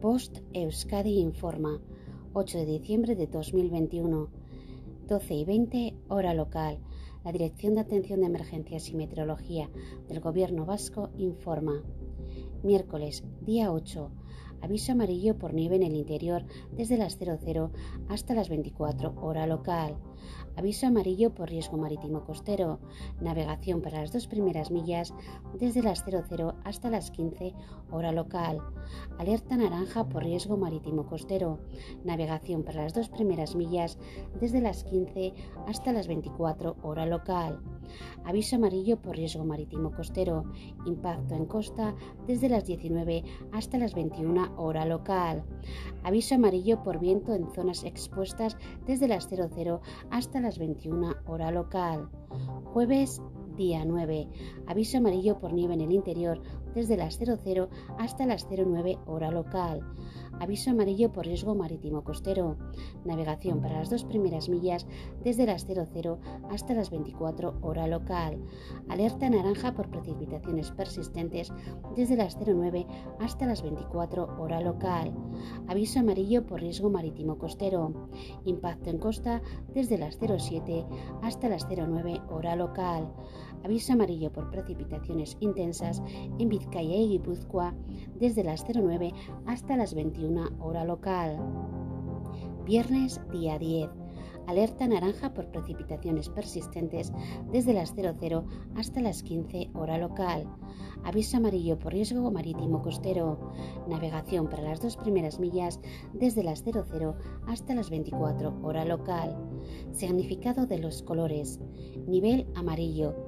Post Euskadi informa, 8 de diciembre de 2021, 12 y 20 hora local. La Dirección de Atención de Emergencias y Meteorología del Gobierno Vasco informa. Miércoles, día 8. Aviso amarillo por nieve en el interior desde las 00 hasta las 24 hora local. Aviso amarillo por riesgo marítimo costero. Navegación para las dos primeras millas desde las 00 hasta las 15 hora local. Alerta naranja por riesgo marítimo costero. Navegación para las dos primeras millas desde las 15 hasta las 24 hora local. Aviso amarillo por riesgo marítimo costero. Impacto en costa desde las 19 hasta las 21 hora local. Aviso amarillo por viento en zonas expuestas desde las 00 hasta las 21 hora local. Jueves día 9. Aviso amarillo por nieve en el interior desde las 00 hasta las 09 hora local. Aviso amarillo por riesgo marítimo costero. Navegación para las dos primeras millas desde las 00 hasta las 24 hora local. Alerta naranja por precipitaciones persistentes desde las 09 hasta las 24 hora local. Aviso amarillo por riesgo marítimo costero. Impacto en costa desde las 07 hasta las 09 hora local. Aviso amarillo por precipitaciones intensas en Vizcaya y Guipúzcoa desde las 09 hasta las 21 hora local. Viernes día 10. Alerta naranja por precipitaciones persistentes desde las 00 hasta las 15 hora local. Aviso amarillo por riesgo marítimo costero. Navegación para las dos primeras millas desde las 00 hasta las 24 hora local. Significado de los colores. Nivel amarillo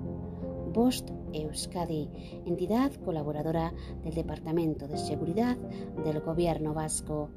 Post Euskadi, entidad colaboradora del Departamento de Seguridad del Gobierno Vasco.